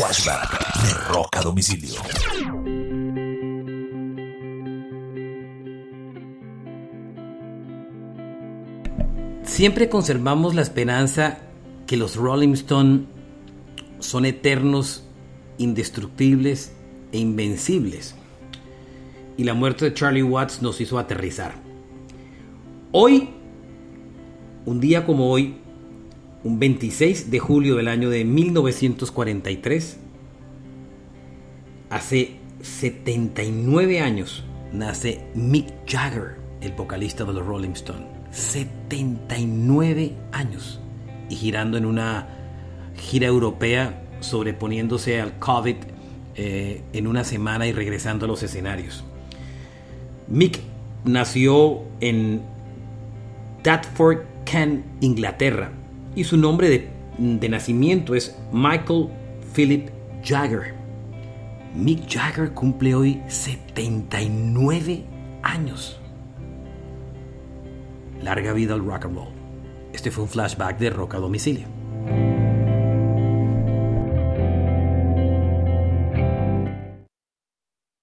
Flashback de Rock a Domicilio. Siempre conservamos la esperanza que los Rolling Stones son eternos, indestructibles e invencibles. Y la muerte de Charlie Watts nos hizo aterrizar. Hoy, un día como hoy, un 26 de julio del año de 1943, hace 79 años, nace Mick Jagger, el vocalista de los Rolling Stones. 79 años. Y girando en una gira europea, sobreponiéndose al COVID eh, en una semana y regresando a los escenarios. Mick nació en Tadford, Kent, Inglaterra, y su nombre de, de nacimiento es Michael Philip Jagger. Mick Jagger cumple hoy 79 años. Larga vida al rock and roll. Este fue un flashback de Rock a Domicilio.